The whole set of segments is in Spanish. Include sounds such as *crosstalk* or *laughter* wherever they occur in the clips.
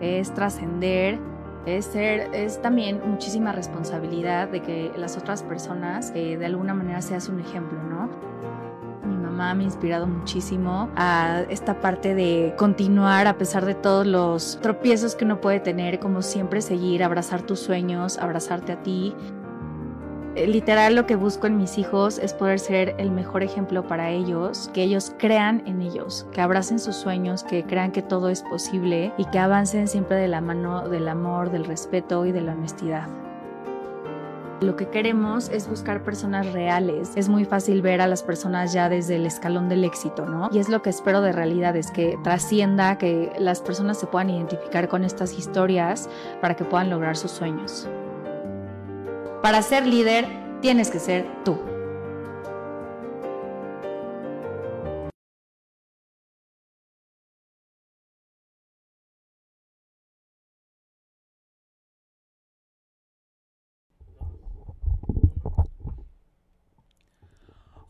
es trascender, es ser, es también muchísima responsabilidad de que las otras personas eh, de alguna manera seas un ejemplo, ¿no? Mi mamá me ha inspirado muchísimo a esta parte de continuar a pesar de todos los tropiezos que uno puede tener, como siempre seguir, abrazar tus sueños, abrazarte a ti, literal lo que busco en mis hijos es poder ser el mejor ejemplo para ellos, que ellos crean en ellos, que abracen sus sueños, que crean que todo es posible y que avancen siempre de la mano del amor, del respeto y de la honestidad. Lo que queremos es buscar personas reales. Es muy fácil ver a las personas ya desde el escalón del éxito, ¿no? Y es lo que espero de realidad, es que trascienda, que las personas se puedan identificar con estas historias para que puedan lograr sus sueños. Para ser líder, tienes que ser tú.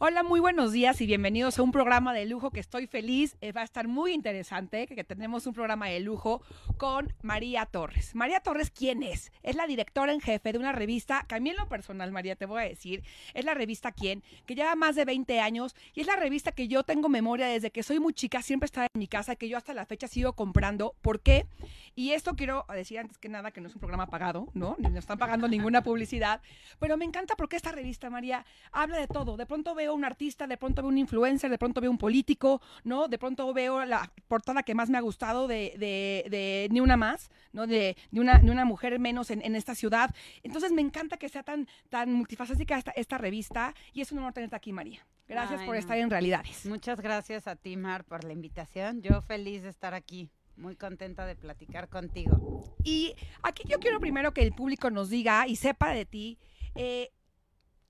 Hola, muy buenos días y bienvenidos a un programa de lujo que estoy feliz. Eh, va a estar muy interesante que, tenemos un programa de lujo con María Torres. María Torres, ¿quién es? Es la directora en jefe de una revista que a mí en lo personal, María, te voy a decir, es la revista Quién, que lleva más de 20 años y es la revista que yo tengo memoria desde que soy muy chica, siempre está en mi casa, que yo hasta la fecha sigo comprando. ¿Por qué? Y esto quiero decir antes que nada que no es un programa pagado, ¿no? Ni nos están pagando ninguna publicidad, pero me encanta porque esta revista, María, habla de todo. De pronto veo un artista, de pronto veo un influencer, de pronto veo un político, ¿no? De pronto veo la portada que más me ha gustado de, de, Ni Una Más, ¿no? De, de, una, una mujer menos en, esta ciudad. Entonces me encanta que sea tan, tan multifacética esta, esta revista y es un honor tenerte aquí, María. Gracias por estar en Realidades. Muchas gracias a ti, Mar, por la invitación. Yo feliz de estar aquí. Muy contenta de platicar contigo. Y aquí yo quiero primero que el público nos diga y sepa de ti eh,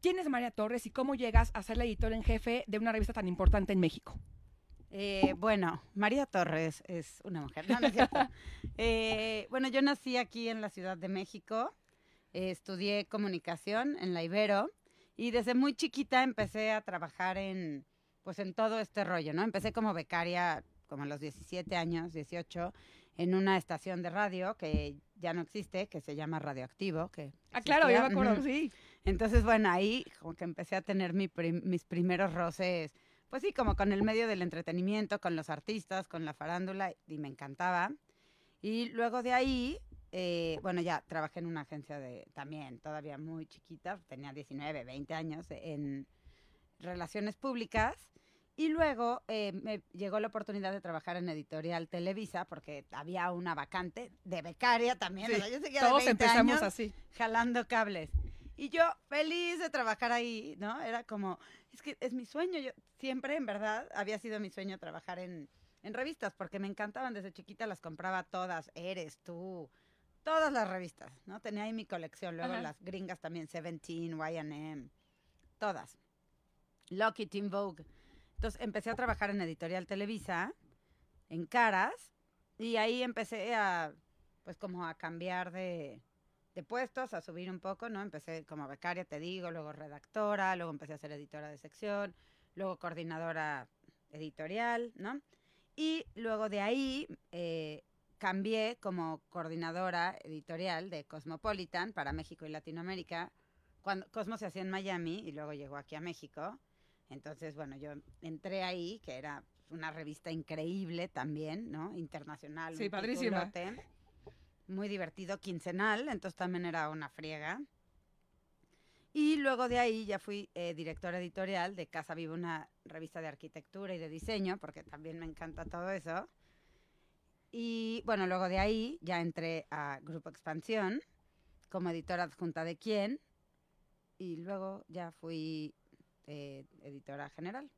¿Quién es María Torres y cómo llegas a ser la editora en jefe de una revista tan importante en México? Eh, bueno, María Torres es una mujer, *laughs* eh, bueno, yo nací aquí en la Ciudad de México, estudié comunicación en la Ibero y desde muy chiquita empecé a trabajar en, pues en todo este rollo, ¿no? Empecé como becaria como a los 17 años, 18, en una estación de radio que ya no existe, que se llama Radioactivo. Que ah, claro, ya me acuerdo, sí. Entonces, bueno, ahí como que empecé a tener mis primeros roces, pues sí, como con el medio del entretenimiento, con los artistas, con la farándula, y me encantaba. Y luego de ahí, eh, bueno, ya trabajé en una agencia de, también todavía muy chiquita, tenía 19, 20 años, en relaciones públicas. Y luego eh, me llegó la oportunidad de trabajar en Editorial Televisa porque había una vacante de becaria también. yo seguía todos de 20 empezamos años así. Jalando cables. Y yo feliz de trabajar ahí, ¿no? Era como, es que es mi sueño. Yo siempre, en verdad, había sido mi sueño trabajar en, en revistas porque me encantaban. Desde chiquita las compraba todas. Eres tú, todas las revistas, ¿no? Tenía ahí mi colección. Luego las gringas también, Seventeen, Y&M, todas. Lucky, Teen Vogue. Entonces empecé a trabajar en Editorial Televisa, en Caras, y ahí empecé a, pues como a cambiar de, puestos, a subir un poco, ¿no? Empecé como becaria, te digo, luego redactora, luego empecé a ser editora de sección, luego coordinadora editorial, ¿no? Y luego de ahí eh, cambié como coordinadora editorial de Cosmopolitan para México y Latinoamérica, cuando Cosmo se hacía en Miami y luego llegó aquí a México. Entonces, bueno, yo entré ahí, que era una revista increíble también, ¿no? Internacional. Sí, padrísima. Muy divertido, quincenal, entonces también era una friega. Y luego de ahí ya fui eh, directora editorial de Casa Viva, una revista de arquitectura y de diseño, porque también me encanta todo eso. Y bueno, luego de ahí ya entré a Grupo Expansión como editora adjunta de Quién. Y luego ya fui eh, editora general.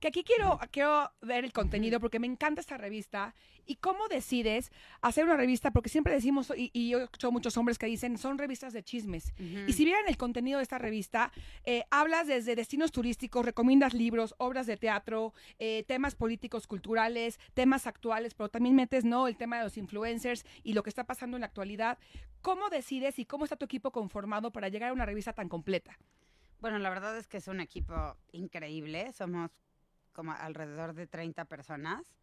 Que aquí quiero, quiero ver el contenido porque me encanta esta revista. ¿Y cómo decides hacer una revista? Porque siempre decimos, y, yo escucho muchos hombres que dicen, son revistas de chismes. Y si vieran el contenido de esta revista, eh, hablas desde destinos turísticos, recomiendas libros, obras de teatro, eh, temas políticos, culturales, temas actuales, pero también metes, ¿no? El tema de los influencers y lo que está pasando en la actualidad. ¿Cómo decides y cómo está tu equipo conformado para llegar a una revista tan completa? Bueno, la verdad es que es un equipo increíble. Somos como alrededor de 30 personas.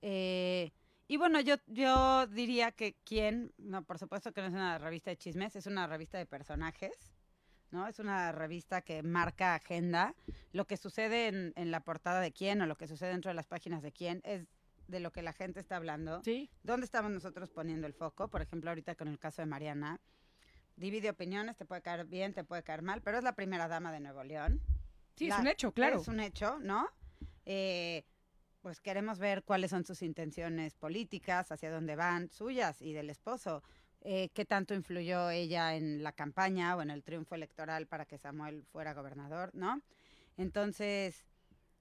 Eh, Y bueno, yo, yo diría que quién, no, por supuesto que no es una revista de chismes, es una revista de personajes, ¿no? Es una revista que marca agenda. Lo que sucede en, en la portada de quién o lo que sucede dentro de las páginas de quién es de lo que la gente está hablando. Sí. ¿Dónde estamos nosotros poniendo el foco? Por ejemplo, ahorita con el caso de Mariana. Divide opiniones, te puede caer bien, te puede caer mal, pero es la primera dama de Nuevo León. Sí, es La- un hecho, claro. Es un hecho, ¿no? Eh, pues queremos ver cuáles son sus intenciones políticas, hacia dónde van, suyas y del esposo. Eh, ¿Qué tanto influyó ella en la campaña o en el triunfo electoral para que Samuel fuera gobernador, ¿no? Entonces,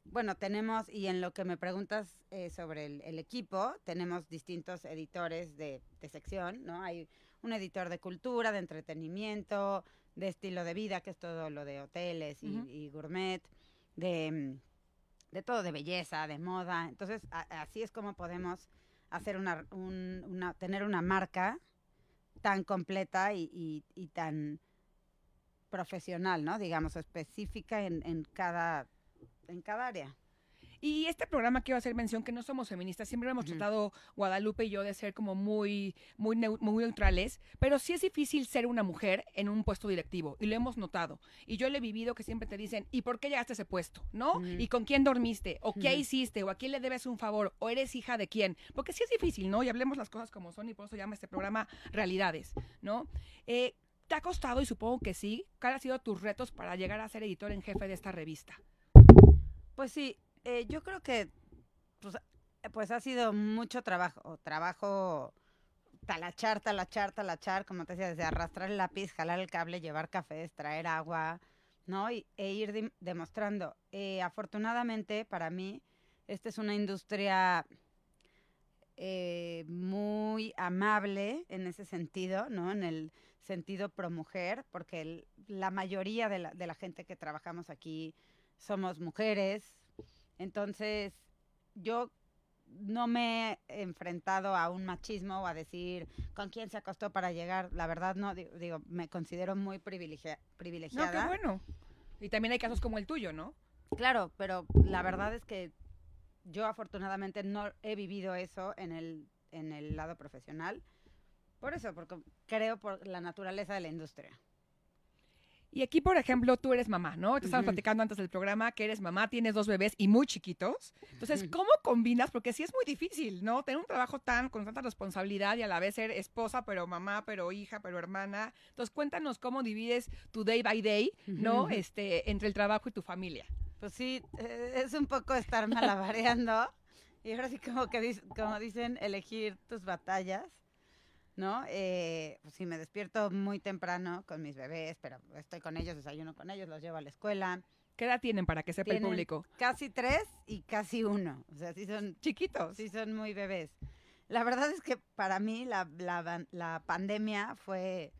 bueno, tenemos, y en lo que me preguntas eh, sobre el, el equipo, tenemos distintos editores de, de sección, ¿no? Hay un editor de cultura, de entretenimiento, de estilo de vida, que es todo lo de hoteles y, gourmet, de, de todo, de belleza, de moda. Entonces, a- así es como podemos hacer una, un- una, tener una marca tan completa y, y- y tan profesional, ¿no? Digamos, específica en, en cada en cada área. Y este programa quiero hacer mención que no somos feministas, siempre hemos Ujú. tratado Guadalupe y yo de ser como muy, muy, neu- muy neutrales, pero sí es difícil ser una mujer en un puesto directivo y lo hemos notado. Y yo lo he vivido que siempre te dicen, ¿y por qué llegaste a ese puesto? ¿No? Ujú. ¿Y con quién dormiste? ¿O qué Ujú. hiciste? ¿O a quién le debes un favor? ¿O eres hija de quién? Porque sí es difícil, ¿no? Y hablemos las cosas como son y por eso llama este programa Realidades, ¿no? Eh, ¿Te ha costado, y supongo que sí, cuáles han sido tus retos para llegar a ser editor en jefe de esta revista? Pues sí, eh, yo creo que pues, eh, pues ha sido mucho trabajo, trabajo talachar, talachar, talachar, como te decía, desde arrastrar el lápiz, jalar el cable, llevar cafés, traer agua, ¿no? Y, e ir demostrando. Eh, afortunadamente, para mí, esta es una industria eh, muy amable en ese sentido, ¿no? En el sentido pro mujer, porque la mayoría de la, de la gente que trabajamos aquí somos mujeres. Entonces, yo no me he enfrentado a un machismo o a decir con quién se acostó para llegar. La verdad, no, di- digo, me considero muy privilegia- No, privilegiada. qué bueno. Y también hay casos como el tuyo, ¿no? Claro, pero la verdad es que yo afortunadamente no he vivido eso en el, en el lado profesional. Por eso, porque creo por la naturaleza de la industria. Y aquí, por ejemplo, tú eres mamá, ¿no? Te estábamos platicando antes del programa que eres mamá, tienes dos bebés y muy chiquitos. Entonces. ¿cómo combinas? Porque sí es muy difícil, ¿no? Tener un trabajo tan con tanta responsabilidad y a la vez ser esposa, pero mamá, pero hija, pero hermana. Entonces, cuéntanos cómo divides tu day by day, ¿no? Este, entre el trabajo y tu familia. Pues sí, eh, es un poco estar malabareando. *laughs* y ahora sí, como que como dicen, elegir tus batallas, ¿no? Eh, pues sí, me despierto muy temprano con mis bebés, pero estoy con ellos, desayuno con ellos, los llevo a la escuela. ¿Qué edad tienen para que sepa el público? Casi tres y casi uno. O sea, sí son Chiquitos. Sí, son muy bebés. La verdad es que para mí la, la, la pandemia fue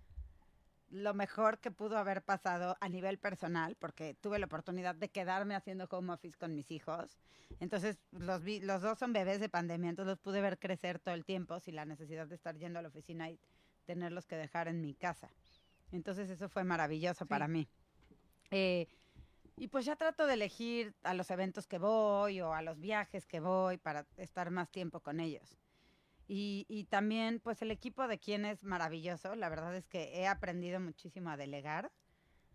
lo mejor que pudo haber pasado a nivel personal, porque tuve la oportunidad de quedarme haciendo home office con mis hijos. Entonces, los, vi- los dos son bebés de pandemia, entonces los pude ver crecer todo el tiempo sin la necesidad de estar yendo a la oficina y tenerlos que dejar en mi casa. Entonces, eso fue maravilloso Sí. para mí. Eh, y pues ya trato de elegir a los eventos que voy o a los viajes que voy para estar más tiempo con ellos. Y, y también, pues el equipo de quien es maravilloso. La verdad es que he aprendido muchísimo a delegar.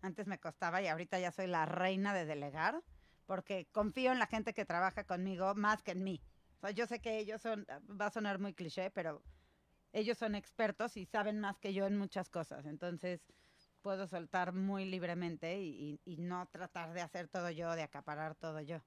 Antes me costaba y ahorita ya soy la reina de delegar porque confío en la gente que trabaja conmigo más que en mí. Yo sé que ellos son, va a sonar muy cliché, pero ellos son expertos y saben más que yo en muchas cosas. Entonces, puedo soltar muy libremente y- y no tratar de hacer todo yo, de acaparar todo yo.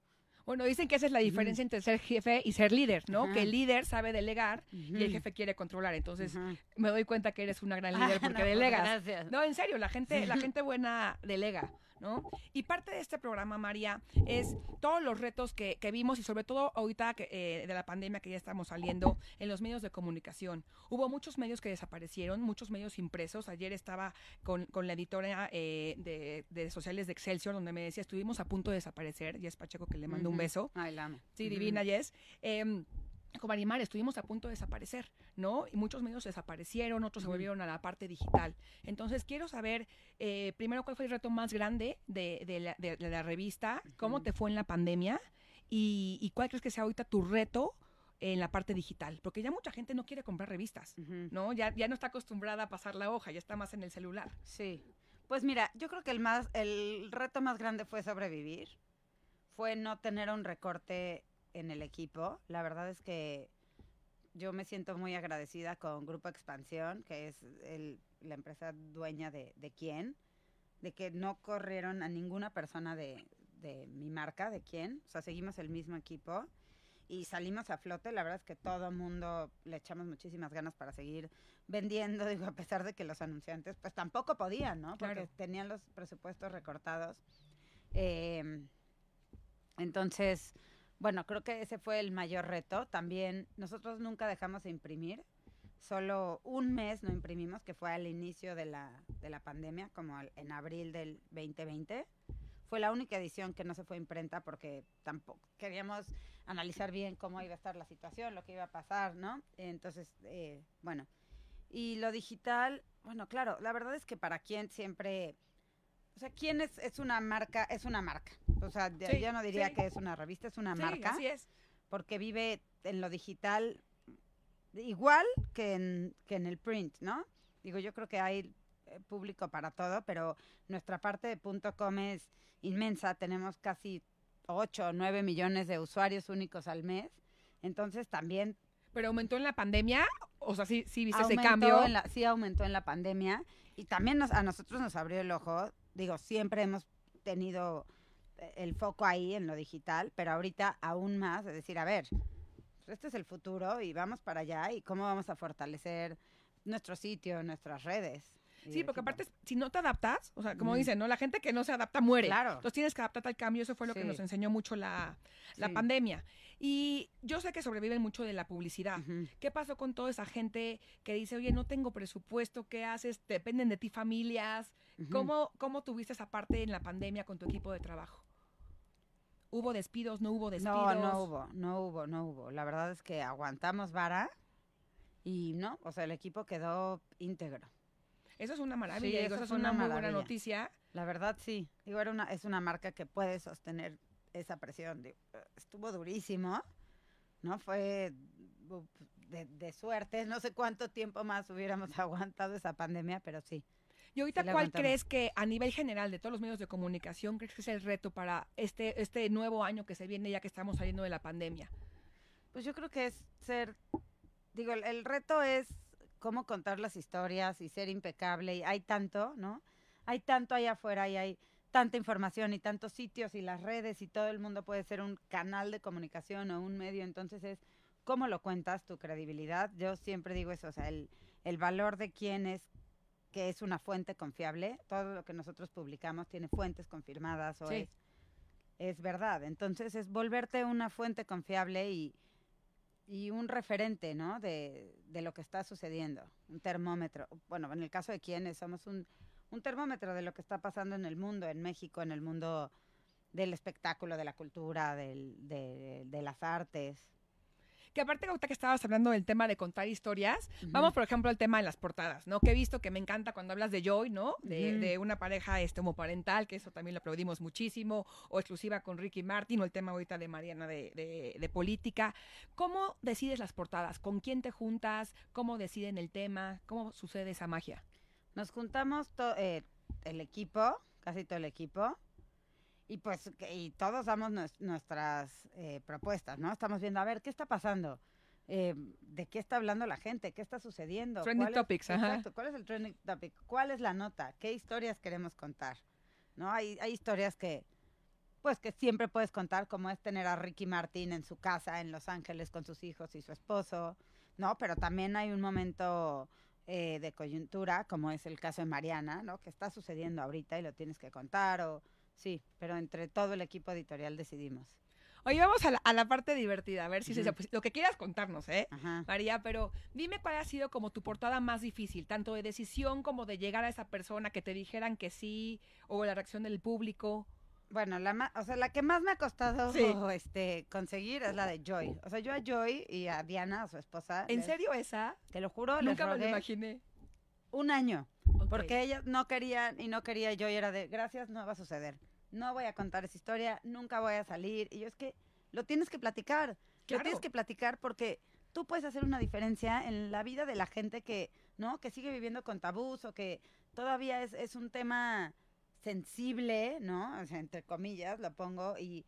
Bueno, dicen que esa es la diferencia entre ser jefe y ser líder, ¿no? Que el líder sabe delegar y el jefe quiere controlar. Entonces, me doy cuenta que eres una gran *laughs* Ah, líder porque no, pues, delegas. gracias. No, en serio, la gente, la *laughs* gente buena delega, ¿no? Y parte de este programa, María, es todos los retos que, que vimos y sobre todo ahorita que, eh, de la pandemia que ya estamos saliendo en los medios de comunicación. Hubo muchos medios que desaparecieron, muchos medios impresos. Ayer estaba con, con la editora eh, de, de sociales de Excelsior donde me decía, estuvimos a punto de desaparecer. Jess Pacheco, que le mando un beso. Ay, la. Sí, divina, Jess. Em, con Marimar estuvimos a punto de desaparecer, ¿no? Y muchos medios desaparecieron, otros se volvieron a la parte digital. Entonces, quiero saber, eh, primero, cuál fue el reto más grande de, de la, de- de la revista, cómo te fue en la pandemia y, y cuál crees que sea ahorita tu reto en la parte digital? Porque ya mucha gente no quiere comprar revistas. ¿no? Ya, ya no está acostumbrada a pasar la hoja, ya está más en el celular. Sí. Pues mira, yo creo que el más, el reto más grande fue sobrevivir. Fue no tener un recorte en el equipo. La verdad es que yo me siento muy agradecida con Grupo Expansión, que es el- la empresa dueña de, de quién, de que no corrieron a ninguna persona de, de mi marca, de quién. O sea, seguimos el mismo equipo y salimos a flote. La verdad es que todo mundo le echamos muchísimas ganas para seguir vendiendo, *laughs* digo, a pesar de que los anunciantes pues tampoco podían, ¿no? Porque Claro. tenían los presupuestos recortados. Eh, entonces, bueno, creo que ese fue el mayor reto. También nosotros nunca dejamos de imprimir. Solo un mes no imprimimos, que fue al inicio de la, de la pandemia, como en abril del 2020. Fue la única edición que no se fue imprenta porque tampoco queríamos analizar bien cómo iba a estar la situación, lo que iba a pasar, ¿no? Entonces, eh, bueno. Y lo digital, bueno, claro, la verdad es que para quien siempre... O sea, ¿quién es, es una marca? Es una marca. O sea, Sí, yo no diría sí. que es una revista, es una Sí, marca así es. porque vive en lo digital igual que en, que en el print, ¿no? Digo, yo creo que hay eh, público para todo, pero nuestra parte de punto .com es inmensa, tenemos casi 8 o 9 millones de usuarios únicos al mes, entonces también Pero aumentó en la pandemia, o sea, sí, sí viste ese cambio. en la- sí aumentó en la pandemia y también nos- a nosotros nos abrió el ojo. Digo, siempre hemos tenido eh, el foco ahí en lo digital, pero ahorita aún más de decir, a ver, este es el futuro y vamos para allá y cómo vamos a fortalecer nuestro sitio, nuestras redes. Sí, porque aparte, si no te adaptas, o sea, como dicen, ¿no? La gente que no se adapta muere. Claro. Entonces tienes que adaptarte al cambio, eso fue lo que nos enseñó mucho la, la Sí. pandemia. Y yo sé que sobreviven mucho de la publicidad. ¿Qué pasó con toda esa gente que dice, oye, no tengo presupuesto, ¿qué haces? Dependen de ti familias. ¿Cómo, ¿Cómo tuviste esa parte en la pandemia con tu equipo de trabajo? ¿Hubo despidos? ¿No hubo despidos? No, no hubo, no hubo, no hubo. La verdad es que aguantamos vara y no, o sea, el equipo quedó íntegro. Eso es una maravilla, Sí, eso eso es una, muy buena noticia. La verdad sí. Digo, era una, es una marca que puede sostener esa presión. Estuvo durísimo, ¿no? Fue de, de suerte. No sé cuánto tiempo más hubiéramos *laughs* aguantado esa pandemia, pero sí. Y ahorita, Sí ¿cuál aguantamos. crees que a nivel general de todos los medios de comunicación, crees que es el reto para este, este nuevo año que se viene ya que estamos saliendo de la pandemia? Pues yo creo que es ser, digo, el, el reto es cómo contar las historias y ser impecable. Y hay tanto, ¿no? Hay tanto allá afuera y hay tanta información y tantos sitios y las redes y todo el mundo puede ser un canal de comunicación o un medio. Entonces es cómo lo cuentas, tu credibilidad. Yo siempre digo eso, o sea, el, el valor de quién es que es una fuente confiable. Todo lo que nosotros publicamos tiene fuentes confirmadas o Sí. es, es verdad. Entonces es volverte una fuente confiable y, y un referente, ¿no? De, de lo que está sucediendo, un termómetro. Bueno, en el caso de quienes somos un, un termómetro de lo que está pasando en el mundo, en México, en el mundo del espectáculo, de la cultura, del, de, de las artes. Que aparte, ahorita que estabas hablando del tema de contar historias, vamos, por ejemplo, al tema de las portadas, ¿no? Que he visto que me encanta cuando hablas de Joy, ¿no? De, una pareja este, homoparental, que eso también lo aplaudimos muchísimo, o exclusiva con Ricky Martin, o el tema ahorita de Mariana de, de- de política. ¿Cómo decides las portadas? ¿Con quién te juntas? ¿Cómo deciden el tema? ¿Cómo sucede esa magia? Nos juntamos to- eh, el equipo, casi todo el equipo, y pues y todos damos nues- nuestras eh, propuestas, ¿no? Estamos viendo, a ver, ¿qué está pasando? Eh, ¿De qué está hablando la gente? ¿Qué está sucediendo? Trending ¿Cuál es- topics, ajá. Exacto, ¿cuál es el trending topic? ¿Cuál es la nota? ¿Qué historias queremos contar? ¿No? Hay, hay historias que, pues, que siempre puedes contar, como es tener a Ricky Martin en su casa en Los Ángeles con sus hijos y su esposo, ¿no? Pero también hay un momento eh, de coyuntura, como es el caso de Mariana, ¿no? Que está sucediendo ahorita y lo tienes que contar, o sí, pero entre todo el equipo editorial decidimos. Oye, vamos a la, a la parte divertida, a ver si se- Ujú. pues, lo que quieras contarnos, ¿eh? Ajá. María, pero dime cuál ha sido como tu portada más difícil, tanto de decisión como de llegar a esa persona que te dijeran que sí, o la reacción del público. Bueno, la ma- o sea, la que más me ha costado Sí. *laughs* este, conseguir es la de Joy. O sea, yo a Joy y a Diana, a su esposa, ¿En les- serio esa? te lo juro, Nunca me lo imaginé. un año. Porque ellas no querían y no quería yo y era de, gracias, no va a suceder. No voy a contar esa historia, nunca voy a salir. Y yo es que lo tienes que platicar. Claro. tienes que platicar porque tú puedes hacer una diferencia en la vida de la gente que, ¿no? Que sigue viviendo con tabús o que todavía es, es un tema sensible, ¿no? O sea, entre comillas lo pongo y,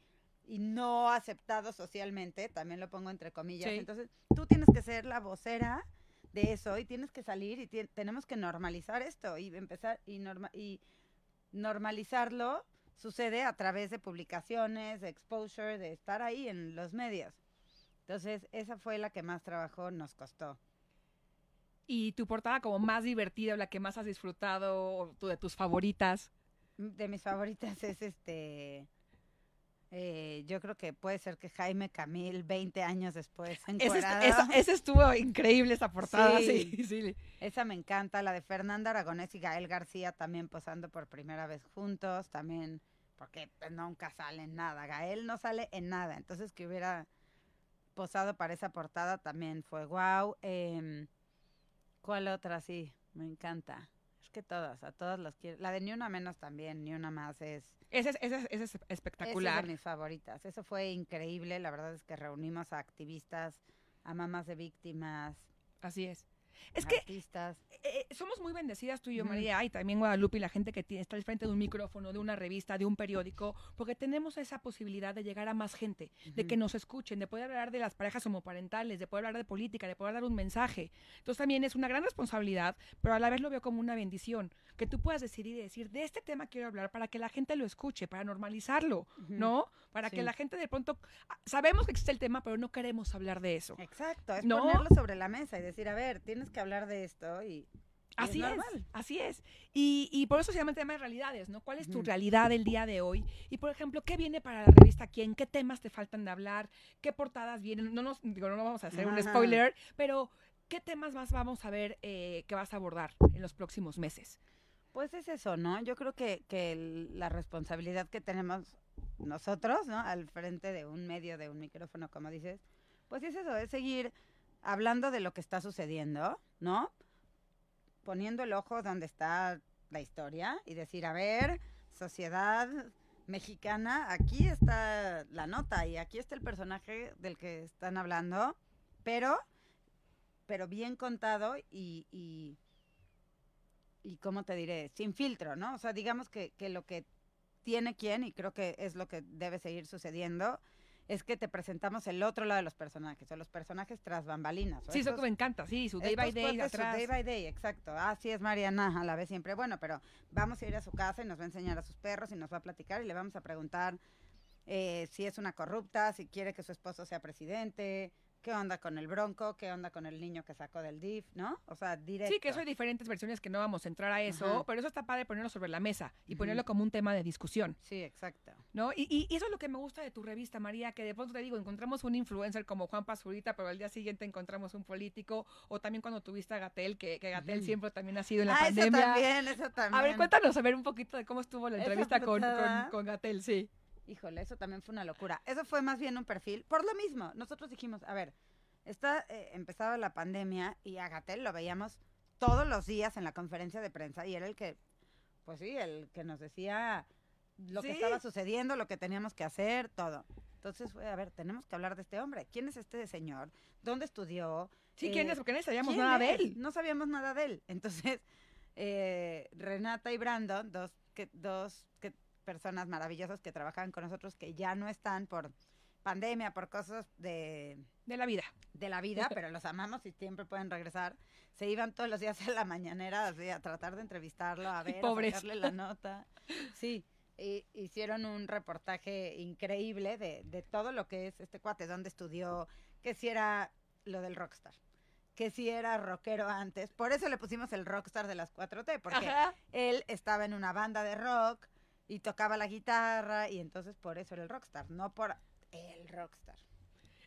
y no aceptado socialmente, también lo pongo entre comillas. Sí. Entonces, tú tienes que ser la vocera de eso y tienes que salir y tenemos que normalizar esto y empezar y, norma- y normalizarlo sucede a través de publicaciones, de exposure, de estar ahí en los medios. Entonces, esa fue la que más trabajo nos costó. Y tu portada como más divertida, o la que más has disfrutado, o tu- de tus favoritas. De mis favoritas es este. eh, yo creo que puede ser que Jaime Camil, 20 años después, *laughs* encuerado. esa- ese estuvo increíble, esa portada. Sí, Sí. sí. Esa me encanta, la de Fernanda Aragonés y Gael García también posando por primera vez juntos, también porque pues, nunca sale en nada, Gael no sale en nada, entonces que hubiera posado para esa portada también fue wow. ¿Cuál otra? Sí, me encanta. Que todas, a todas las quiero. La de Ni Una Menos también, Ni Una Más es... Ese es, Esa es espectacular. de mis favoritas. Eso fue increíble. La verdad es que reunimos a activistas, a mamás de víctimas, Así es. Es que artistas. eh, somos muy bendecidas tú y yo. María, y también Guadalupe y la gente que tiene, está al frente de un micrófono, de una revista, de un periódico, porque tenemos esa posibilidad de llegar a más gente, de que nos escuchen, de poder hablar de las parejas homoparentales, de poder hablar de política, de poder dar un mensaje. Entonces también es una gran responsabilidad, pero a la vez lo veo como una bendición, que tú puedas decidir y decir, de este tema quiero hablar para que la gente lo escuche, para normalizarlo. ¿no? Para que la gente de pronto, ah, sabemos que existe el tema, pero no queremos hablar de eso. Exacto, es ¿No? ponerlo sobre la mesa y decir, a ver, tienes que hablar de esto y... y Así es, normal. así es. Y, y por eso se llama el tema de realidades, ¿no? ¿Cuál es tu realidad el día de hoy? Y, por ejemplo, ¿qué viene para la revista Quién? ¿Qué temas te faltan de hablar? ¿Qué portadas vienen? No nos, digo, no vamos a hacer un Ajá. spoiler, pero ¿qué temas más vamos a ver eh, que vas a abordar en los próximos meses? Pues es eso, ¿no? Yo creo que, que el- la responsabilidad que tenemos nosotros, ¿no? Al frente de un medio, de un micrófono, como dices, pues es eso, es seguir hablando de lo que está sucediendo, ¿no? Poniendo el ojo donde está la historia y decir, a ver, sociedad mexicana, aquí está la nota y aquí está el personaje del que están hablando, pero, pero bien contado y, y, y cómo te diré, sin filtro, ¿no? O sea, digamos que, que lo que tiene quien, y creo que es lo que debe seguir sucediendo, es que te presentamos el otro lado de los personajes, o los personajes tras bambalinas. o Sí, eso que me encanta, sí, su day by day cuates, su atrás. Day by day, exacto. Así es Mariana, a la vez siempre. Bueno, pero vamos a ir a su casa y nos va a enseñar a sus perros y nos va a platicar y le vamos a preguntar eh, si es una corrupta, si quiere que su esposo sea presidente, qué onda con el bronco, qué onda con el niño que sacó del DIF, ¿no? O sea, directo. Sí, que eso hay diferentes versiones que no vamos a entrar a eso, Ajá. pero eso está padre ponerlo sobre la mesa y ponerlo como un tema de discusión. Sí, exacto. ¿No? Y, eso es lo que me gusta de tu revista, María, que de pronto te digo, encontramos un influencer como Juan Pazurita, pero al día siguiente encontramos un político, o también cuando tuviste a Gatel, que, que Gatel siempre también ha sido en la ah, eso pandemia. también, eso también. A ver, cuéntanos a ver un poquito de cómo estuvo la entrevista con, con, con Gatel, sí. Híjole, eso también fue una locura. Eso fue más bien un perfil. Por lo mismo, nosotros dijimos, a ver, está eh, empezaba la pandemia y a Gatel lo veíamos todos los días en la conferencia de prensa y era el que, pues sí, el que nos decía lo que estaba sucediendo, lo que teníamos que hacer, todo. Entonces a ver, tenemos que hablar de este hombre. ¿Quién es este señor? ¿Dónde estudió? Sí, Eh, ¿quién es? Porque no sabíamos ¿quién nada de él. No sabíamos nada de él. Entonces, eh, Renata y Brandon, dos, que, dos que, personas maravillosas que trabajaban con nosotros, que ya no están por pandemia, por cosas de, De la vida. de la vida, *laughs* pero los amamos y siempre pueden regresar. Se iban todos los días a la mañanera así, a tratar de entrevistarlo, a *laughs* ver, a sacarle la nota. Sí, y hicieron un reportaje increíble de, de todo lo que es este cuate, dónde estudió, que si era lo del rockstar, que si era rockero antes. Por eso le pusimos el rockstar de las 4T, porque Ajá. él estaba en una banda de rock y tocaba la guitarra y entonces por eso era el rockstar, no por el rockstar.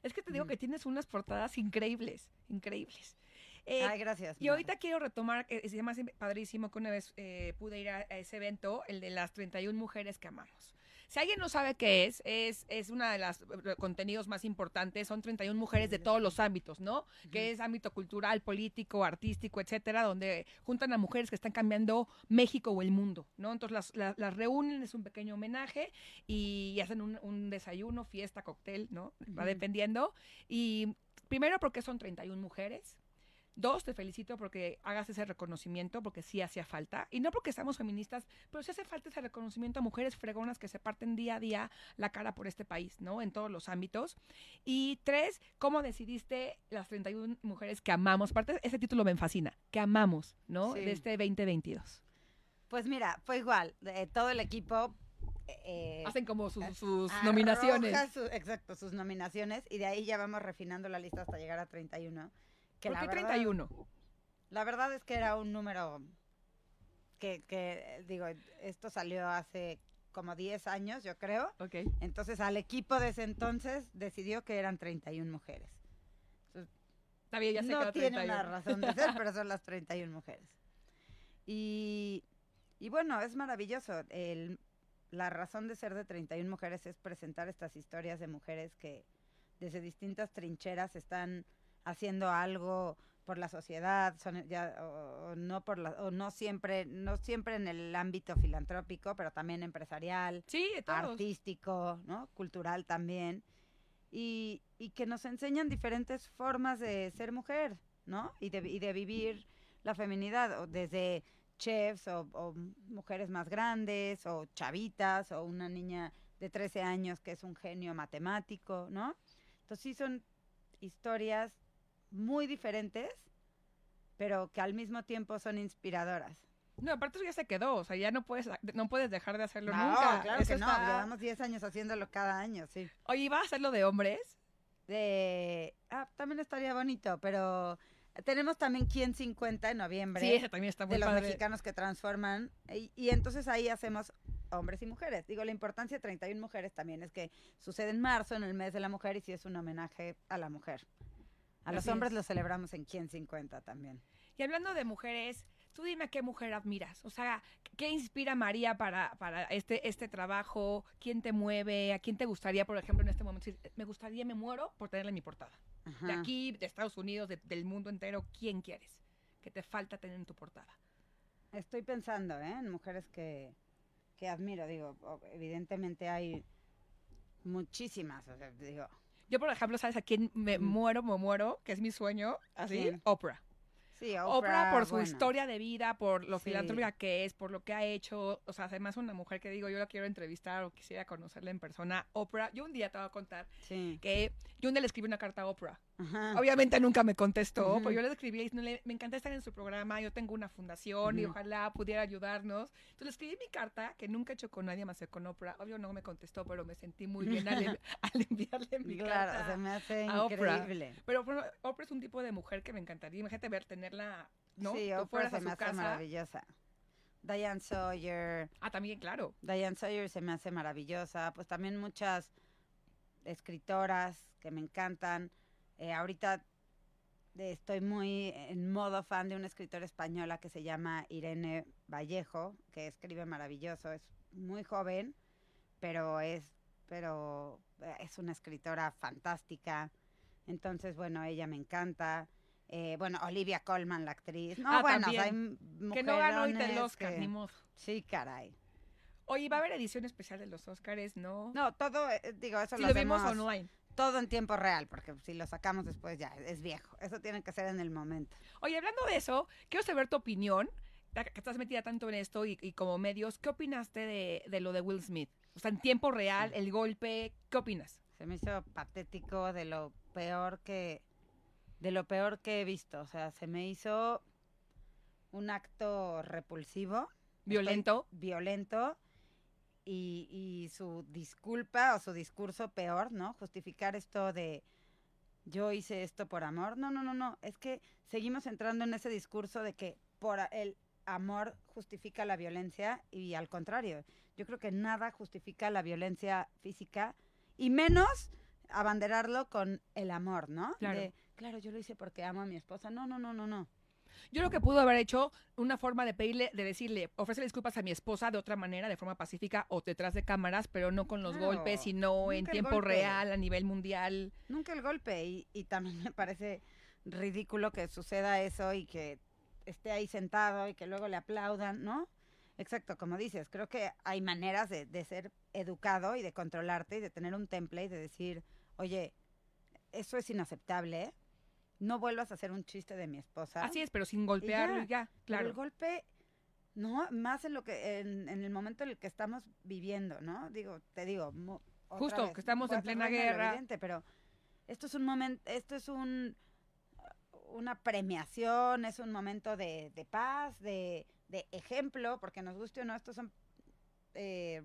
Es que te digo Ujú. que tienes unas portadas increíbles, increíbles. Eh, Ay, gracias. Y ahorita quiero retomar, llama así padrísimo que una vez eh, pude ir a, a ese evento, el de las 31 mujeres que amamos. Si alguien no sabe qué es, es, es uno de los contenidos más importantes. Son 31 mujeres de todos los ámbitos, ¿no? Que es ámbito cultural, político, artístico, etcétera, donde juntan a mujeres que están cambiando México o el mundo, ¿no? Entonces las, las, las reúnen, es un pequeño homenaje y hacen un, un desayuno, fiesta, cóctel, ¿no? Va Ujú. dependiendo. Y primero porque son 31 mujeres. Dos, te felicito porque hagas ese reconocimiento, porque sí hacía falta. Y no porque seamos feministas, pero sí hace falta ese reconocimiento a mujeres fregonas que se parten día a día la cara por este país, ¿no? En todos los ámbitos. Y tres, ¿cómo decidiste las 31 mujeres que amamos? Aparte, ese título me fascina, que amamos, ¿no? Sí. De este 2022. Pues mira, fue igual. eh, todo el equipo. eh, Hacen como sus, eh, sus arroja nominaciones. su- exacto, sus nominaciones. Y de ahí ya vamos refinando la lista hasta llegar a 31. Que ¿Por la qué verdad- 31? La verdad es que era un número que, que, digo, esto salió hace como 10 años, yo creo. Ok. Entonces al equipo de ese entonces decidió que eran 31 mujeres. Está bien, ya sé no tiene una 31. razón de ser, pero *laughs* son las 31 mujeres. Y, y bueno, es maravilloso. El, la razón de ser de 31 mujeres es presentar estas historias de mujeres que desde distintas trincheras están haciendo algo por la sociedad, son ya, o, o no por la, o no siempre, no siempre en el ámbito filantrópico, pero también empresarial, Sí, artístico, ¿no? Cultural también. Y, y que nos enseñan diferentes formas de ser mujer, ¿no? Y de, y de vivir la feminidad, o desde chefs o, o mujeres más grandes, o chavitas, o una niña de 13 años que es un genio matemático, ¿no? Entonces sí son historias muy diferentes, pero que al mismo tiempo son inspiradoras. No, aparte eso ya se quedó, o sea, ya no puedes, no puedes dejar de hacerlo No, nunca. claro Eso que no, está- llevamos 10 años haciéndolo cada año, sí. Oye, ¿vas a hacerlo de hombres? de ah, también estaría bonito, pero tenemos también Quién 50 en noviembre Sí, ese también está muy de los padre. mexicanos que transforman y, y entonces ahí hacemos hombres y mujeres. Digo, la importancia de 31 mujeres también es que sucede en marzo, en el mes de la mujer, y sí es un homenaje a la mujer. A los Así hombres es. lo celebramos en Quién 50 también. Y hablando de mujeres, tú dime qué mujer admiras. O sea, ¿qué inspira a María para, para este, este trabajo? ¿Quién te mueve? ¿A quién te gustaría, por ejemplo, en este momento? decir, Me gustaría, me muero por tenerla en mi portada. De aquí, de Estados Unidos, de- del mundo entero, ¿quién quieres? Que te falta tener en tu portada. Estoy pensando ¿eh? en mujeres que, que admiro. Digo, evidentemente hay muchísimas. O sea, digo, Yo, por ejemplo, ¿sabes a quién me muero, me muero? Que es mi sueño, así, quién? Oprah. sí, Oprah, Oprah, por su bueno. historia de vida, por lo Sí. filantrópica que es, por lo que ha hecho. O sea, además una mujer que digo, yo la quiero entrevistar o quisiera conocerla en persona. Oprah, yo un día te voy a contar Sí. que yo un día le escribí una carta a Oprah. Ajá. Obviamente nunca me contestó, Ujú. pero yo le escribí diciéndole, me encanta estar en su programa, yo tengo una fundación y ojalá pudiera ayudarnos. Entonces le escribí mi carta, que nunca he hecho con nadie más que con Oprah. Obvio no me contestó, pero me sentí muy bien al, *laughs* al enviarle mi Claro, carta. se me hace a Oprah. increíble. Pero bueno, Oprah es un tipo de mujer que me encantaría. Imagínate ver, tenerla, ¿no? Sí, Tú Oprah se me su hace casa. maravillosa. Diane Sawyer. Ah, también, claro. Diane Sawyer se me hace maravillosa. Pues también muchas escritoras que me encantan. Eh, ahorita estoy muy en modo fan de una escritora española que se llama Irene Vallejo, que escribe maravilloso. Es muy joven, pero es, pero eh, es una escritora fantástica. Entonces, bueno, ella me encanta. Eh, bueno, Olivia Colman, la actriz. No, Ah, bueno, o sea, hay Que no ganó ahorita el Oscar, que- ni modo. Sí, caray. Oye, ¿va a haber edición especial de los Oscars? No. No, todo, eh, digo, eso si lo, lo vimos hacemos online. Todo en tiempo real, porque si lo sacamos después ya es viejo. Eso tiene que ser en el momento. Oye, hablando de eso, quiero saber tu opinión, que estás metida tanto en esto y, y como medios, ¿qué opinaste de, de lo de Will Smith? O sea, en tiempo real, el golpe, ¿qué opinas? Se me hizo patético de lo peor que de lo peor que he visto, o sea, se me hizo un acto repulsivo, ¿Violento? Violento y, y su disculpa o su discurso peor, ¿no? Justificar esto de yo hice esto por amor. No, no, no, no. Es que seguimos entrando en ese discurso de que por el amor justifica la violencia y al contrario. Yo creo que nada justifica la violencia física y menos abanderarlo con el amor, ¿no? Claro. De, claro, yo lo hice porque amo a mi esposa. No, no, no, no, no. Yo lo que pudo haber hecho, una forma de pedirle, de decirle, ofrecerle disculpas a mi esposa de otra manera, de forma pacífica o detrás de cámaras, pero no con los Claro, golpes, sino en tiempo real, a nivel mundial. Nunca el golpe. Y, y también *laughs* me parece ridículo que suceda eso y que esté ahí sentado y que luego le aplaudan, ¿no? Exacto, como dices, creo que hay maneras de, de ser educado y de controlarte y de tener un template y de decir, oye, eso es inaceptable, no vuelvas a hacer un chiste de mi esposa. Así es, pero sin golpearlo y ya, claro. el golpe, no, más en lo que, en, en el momento en el que estamos viviendo, ¿no? Digo, te digo, mo- Justo, vez, que estamos en plena guerra. evidente, pero esto es un momento, esto es un una premiación, es un momento de, de paz, de, de ejemplo, porque nos guste o no, estos son eh,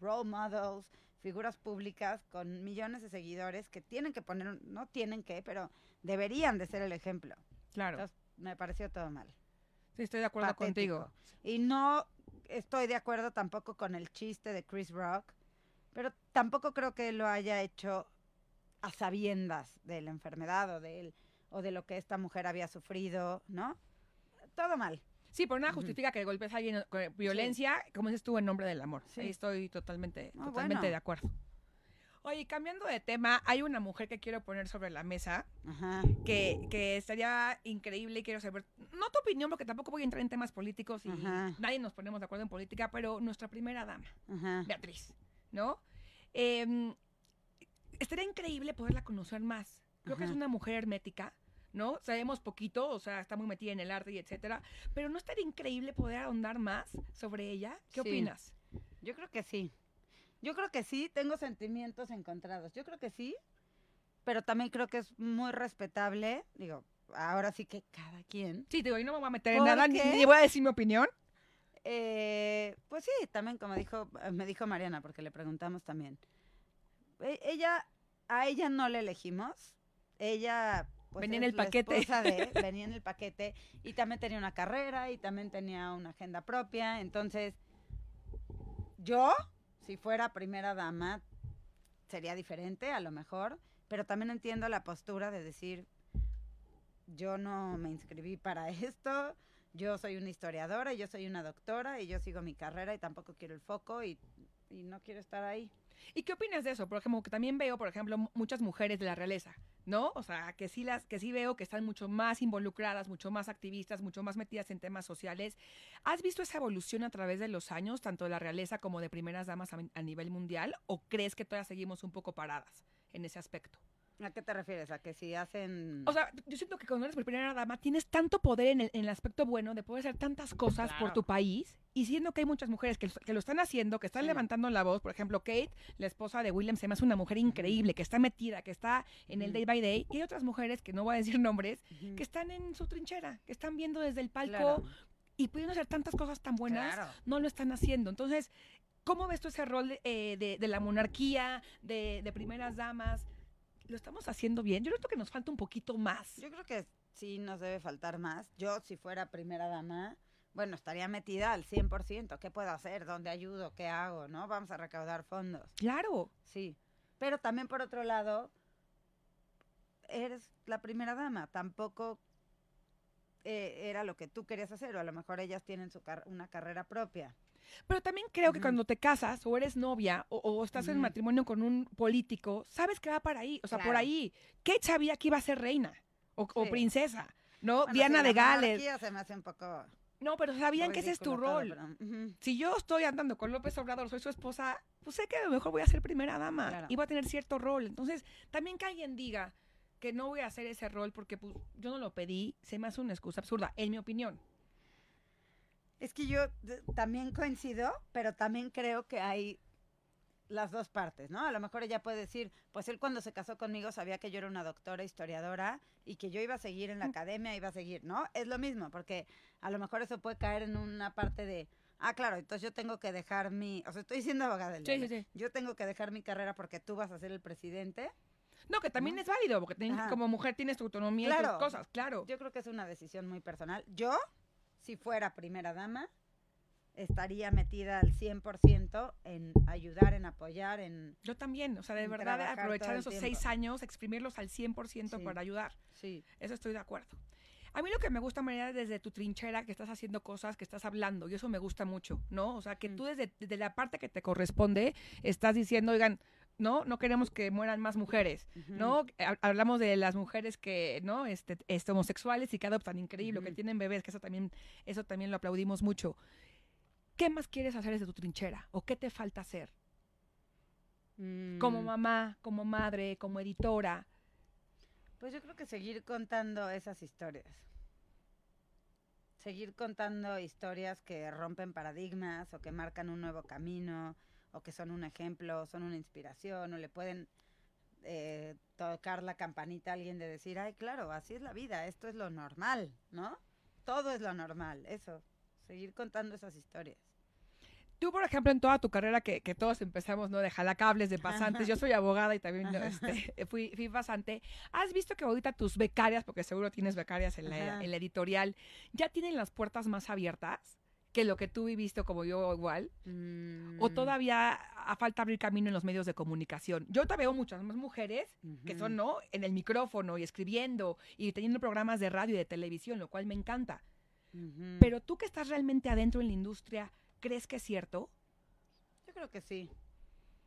role models, figuras públicas con millones de seguidores que tienen que poner, no tienen que, pero deberían de ser el ejemplo. Claro. Entonces, me pareció todo mal. Sí, estoy de acuerdo patético. contigo. Y no estoy de acuerdo tampoco con el chiste de Chris Rock, pero tampoco creo que lo haya hecho a sabiendas de la enfermedad o de él o de lo que esta mujer había sufrido, ¿no? Todo mal. Sí, pero nada justifica que golpes a alguien con violencia, como dices tú, en nombre del amor. Sí. Ahí estoy totalmente, Ah, totalmente bueno. de acuerdo. Oye, cambiando de tema, hay una mujer que quiero poner sobre la mesa Ajá. que, que estaría increíble y quiero saber, no tu opinión, porque tampoco voy a entrar en temas políticos y Ajá. nadie nos ponemos de acuerdo en política, pero nuestra primera dama, Ajá. Beatriz, ¿no? Em, estaría increíble poderla conocer más. Creo que es una mujer hermética, ¿no? Sabemos poquito, o sea, está muy metida en el arte y etcétera, pero ¿no estaría increíble poder ahondar más sobre ella? ¿Qué Sí. opinas? Yo creo que sí. Yo creo que sí, tengo sentimientos encontrados. Yo creo que sí, pero también creo que es muy respetable. Digo, ahora sí que cada quien. Sí, te digo, yo no me voy a meter en nada, ni voy a decir mi opinión. Eh, pues sí, también como dijo, me dijo Mariana, porque le preguntamos también. E- Ella, a ella no le elegimos. Ella pues, Venía en el paquete. de- *laughs* venía en el paquete y también tenía una carrera y también tenía una agenda propia. Entonces, yo, si fuera primera dama, sería diferente a lo mejor, pero también entiendo la postura de decir, yo no me inscribí para *laughs* esto, yo soy una historiadora, y yo soy una doctora y yo sigo mi carrera y tampoco quiero el foco y, y no quiero estar ahí. ¿Y qué opinas de eso? Por ejemplo, que también veo, por ejemplo, mu- muchas mujeres de la realeza, ¿no? O sea, que sí las, que sí veo que están mucho más involucradas, mucho más activistas, mucho más metidas en temas sociales. ¿Has visto esa evolución a través de los años, tanto de la realeza como de primeras damas a, a nivel mundial? ¿O crees que todavía seguimos un poco paradas en ese aspecto? ¿A qué te refieres? ¿A que si hacen...? O sea, yo siento que cuando eres primera dama tienes tanto poder en el, en el aspecto bueno de poder hacer tantas cosas por tu país y siendo que hay muchas mujeres que, lo- que lo están haciendo, que están Sí. levantando la voz, por ejemplo, Kate, la esposa de William, se me hace una mujer increíble, que está metida, que está en el day by day, y hay otras mujeres, que no voy a decir nombres, que están en su trinchera, que están viendo desde el palco Claro, y pudiendo hacer tantas cosas tan buenas, claro. no lo están haciendo. Entonces, ¿cómo ves tú ese rol de, eh, de- de la monarquía, de, de primeras damas? ¿Lo estamos haciendo bien? Yo creo que nos falta un poquito más. Yo creo que sí nos debe faltar más. Yo, si fuera primera dama, bueno, estaría metida al 100%. ¿Qué puedo hacer? ¿Dónde ayudo? ¿Qué hago? ¿No? Vamos a recaudar fondos. Claro. Sí. Pero también, por otro lado, eres la primera dama. Tampoco eh, era lo que tú querías hacer. O a lo mejor ellas tienen su car- una carrera propia. Pero también creo que Ujú. cuando te casas o eres novia o, o estás en Ujú. matrimonio con un político, sabes que va para ahí, o sea, por Claro. ahí. Kate sabía que iba a ser reina o, o Sí. princesa, ¿no? Bueno, Diana sí, de Gales. se me hace un poco No, pero sabían que ese es tu ridículo todo, rol. pero, ujú. Si yo estoy andando con López Obrador, soy su esposa, pues sé que a lo mejor voy a ser primera dama Claro. y voy a tener cierto rol. Entonces, también que alguien diga que no voy a hacer ese rol porque pues, yo no lo pedí, se me hace una excusa absurda, en mi opinión. Es que yo también coincido, pero también creo que hay las dos partes, ¿no? A lo mejor ella puede decir, pues él cuando se casó conmigo sabía que yo era una doctora historiadora y que yo iba a seguir en la academia, iba a seguir, ¿no? Es lo mismo, porque a lo mejor eso puede caer en una parte de, ah, claro, entonces yo tengo que dejar mi, o sea, estoy siendo abogada del Sí, sí, sí. Yo tengo que dejar mi carrera porque tú vas a ser el presidente. No, que también ¿No? es válido, porque ten- como mujer tienes tu autonomía y Claro. tus cosas, claro. Yo creo que es una decisión muy personal. Yo, si fuera primera dama, estaría metida al 100% en ayudar, en apoyar, en... Yo también, o sea, de verdad, aprovechar esos tiempo. seis años, exprimirlos al 100% Sí. para ayudar. Sí. Eso estoy de acuerdo. A mí lo que me gusta, María, es desde tu trinchera que estás haciendo cosas, que estás hablando, y eso me gusta mucho, ¿no? O sea, que Mm. tú desde, desde la parte que te corresponde estás diciendo, oigan, no, no queremos que mueran más mujeres. ¿no? Ha- Hablamos de las mujeres que, ¿no? Este, este, homosexuales y que adoptan, increíble, que tienen bebés, que eso también, eso también lo aplaudimos mucho. ¿Qué más quieres hacer desde tu trinchera? ¿O qué te falta hacer? Como Mm, mamá, como madre, como editora. Pues yo creo que seguir contando esas historias. Seguir contando historias que rompen paradigmas o que marcan un nuevo camino o que son un ejemplo, son una inspiración o le pueden eh, tocar la campanita a alguien de decir, ay, claro, así es la vida, esto es lo normal, ¿no? Todo es lo normal, eso. Seguir contando esas historias. Tú, por ejemplo, en toda tu carrera que, que todos empezamos, ¿no? De jalacables, de pasantes. Yo soy abogada y también este, *laughs* fui, fui pasante. ¿Has visto que ahorita tus becarias, porque seguro tienes becarias en la, Ajá. en la editorial, ya tienen las puertas más abiertas que lo que tú viviste como yo igual? ¿O Mm, todavía a falta abrir camino en los medios de comunicación? Yo te veo muchas más mujeres que son. ¿no? En el micrófono y escribiendo y teniendo programas de radio y de televisión, lo cual me encanta. Pero tú que estás realmente adentro en la industria, ¿crees que es cierto? Yo creo que sí.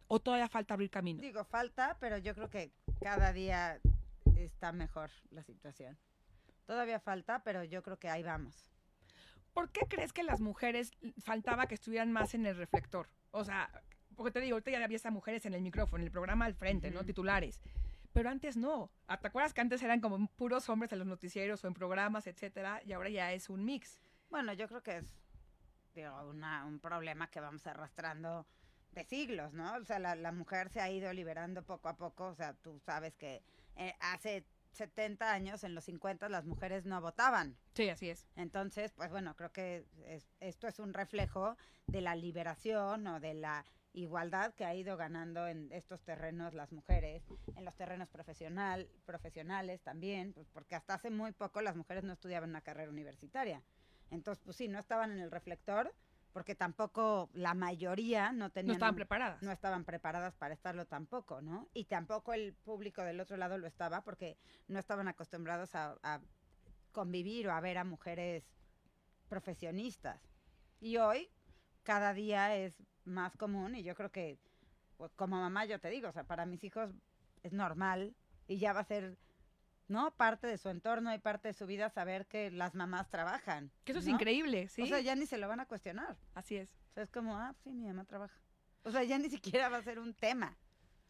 ¿O todavía falta abrir camino? Digo, falta, pero yo creo que cada día está mejor la situación. Todavía falta, pero yo creo que ahí vamos. ¿Por qué crees que las mujeres faltaba que estuvieran más en el reflector? O sea, porque te digo, ahorita ya había esas mujeres en el micrófono, en el programa al frente, ¿no? Titulares. Pero antes no. Ah, ¿Te acuerdas que antes eran como puros hombres en los noticieros o en programas, etcétera? Y ahora ya es un mix. Bueno, yo creo que es digo, una- un problema que vamos arrastrando de siglos, ¿no? O sea, la, la mujer se ha ido liberando poco a poco. O sea, tú sabes que eh, hace 70 años, en los 50, las mujeres no votaban. Sí, así es. Entonces, pues bueno, creo que es- esto es un reflejo de la liberación o de la igualdad que ha ido ganando en estos terrenos las mujeres, en los terrenos profesional, profesionales también, pues porque hasta hace muy poco las mujeres no estudiaban una carrera universitaria. Entonces, pues sí, no estaban en el reflector porque tampoco la mayoría no tenían No estaban preparadas. no estaban preparadas para estarlo tampoco, ¿no? Y tampoco el público del otro lado lo estaba porque no estaban acostumbrados a, a convivir o a ver a mujeres profesionistas. Y hoy, cada día es más común y yo creo que, pues, como mamá yo te digo, o sea, para mis hijos es normal y ya va a ser, ¿no? Parte de su entorno y parte de su vida saber que las mamás trabajan. Que eso es increíble, ¿sí? O sea, ya ni se lo van a cuestionar. Así es. O sea, es como, ah, sí, mi mamá trabaja. O sea, ya ni siquiera va a ser un tema.